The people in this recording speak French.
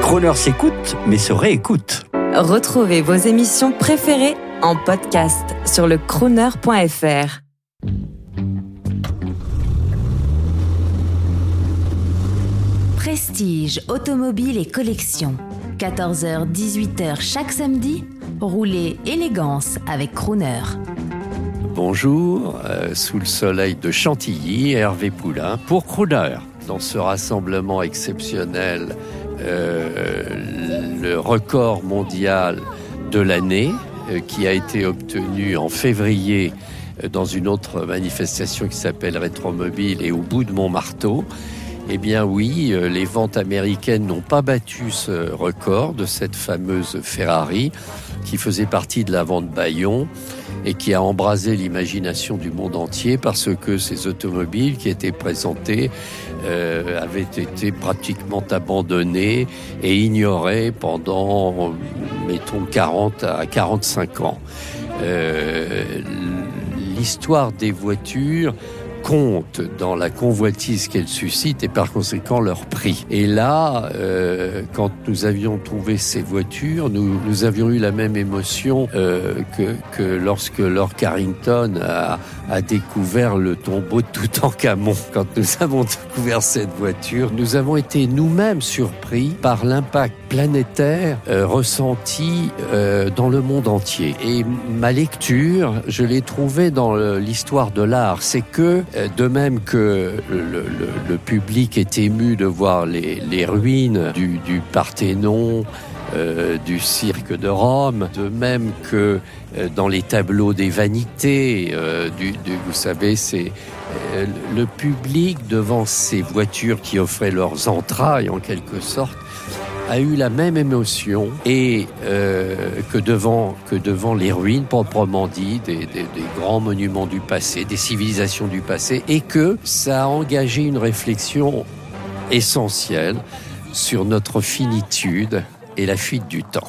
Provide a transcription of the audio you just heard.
Croner s'écoute, mais se réécoute. Retrouvez vos émissions préférées en podcast sur le crooner.fr. Prestige, automobile et collection. 14h-18h chaque samedi, roulez élégance avec Crooner. Bonjour, euh, sous le soleil de Chantilly, Hervé Poulain pour Crooner. Dans ce rassemblement exceptionnel, le record mondial de l'année euh, qui a été obtenu en février euh, dans une autre manifestation qui s'appelle Rétromobile et au bout de Montmarteau. Eh bien oui, euh, les ventes américaines n'ont pas battu ce record de cette fameuse Ferrari qui faisait partie de la vente Bayon et qui a embrasé l'imagination du monde entier parce que ces automobiles qui étaient présentées euh, avaient été pratiquement abandonnées et ignorées pendant, mettons, 40 à 45 ans. Euh, L'histoire des voitures compte dans la convoitise qu'elles suscitent et par conséquent leur prix. Et là, euh, quand nous avions trouvé ces voitures, nous, nous avions eu la même émotion euh, que, que lorsque Lord Carrington a, a découvert le tombeau de Toutankhamon. Quand nous avons découvert cette voiture, nous avons été nous-mêmes surpris par l'impact planétaire euh, ressenti euh, dans le monde entier. Et ma lecture, je l'ai trouvée dans l'histoire de l'art, c'est que de même que le, public est ému de voir les, ruines du, Parthénon, euh, du cirque de Rome, de même que euh, dans les tableaux des vanités, euh, vous savez, c'est euh, le public devant ces voitures qui offraient leurs entrailles en quelque sorte a eu la même émotion et euh, que devant que devant les ruines proprement dit des, des- des grands monuments du passé, des civilisations du passé, et que ça a engagé une réflexion essentielle sur notre finitude et la fuite du temps.